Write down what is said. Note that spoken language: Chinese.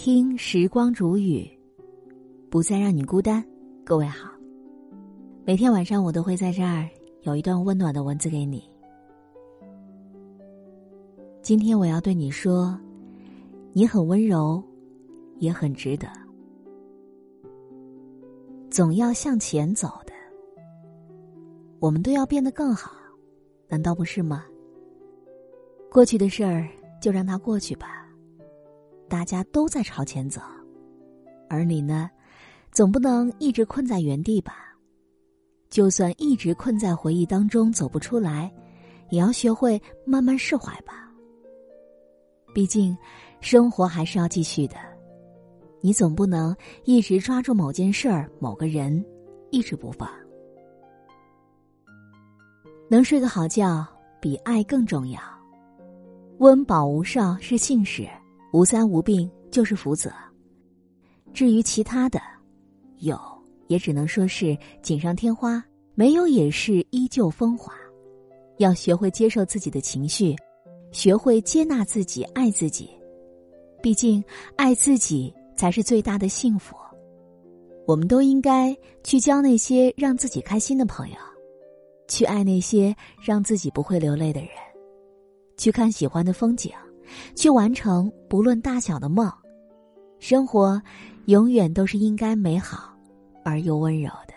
听时光煮雨，不再让你孤单。各位好，每天晚上我都会在这儿有一段温暖的文字给你。今天我要对你说，你很温柔，也很值得。总要向前走的，我们都要变得更好，难道不是吗？过去的事儿就让它过去吧。大家都在朝前走，而你呢，总不能一直困在原地吧？就算一直困在回忆当中走不出来，也要学会慢慢释怀吧。毕竟，生活还是要继续的。你总不能一直抓住某件事儿、某个人，一直不放。能睡个好觉，比爱更重要。温饱无少是幸事，无灾无病就是福泽。至于其他的，有也只能说是锦上添花，没有也是依旧风华。要学会接受自己的情绪，学会接纳自己，爱自己。毕竟，爱自己才是最大的幸福。我们都应该去交那些让自己开心的朋友，去爱那些让自己不会流泪的人。去看喜欢的风景，去完成不论大小的梦，生活永远都是应该美好而又温柔的。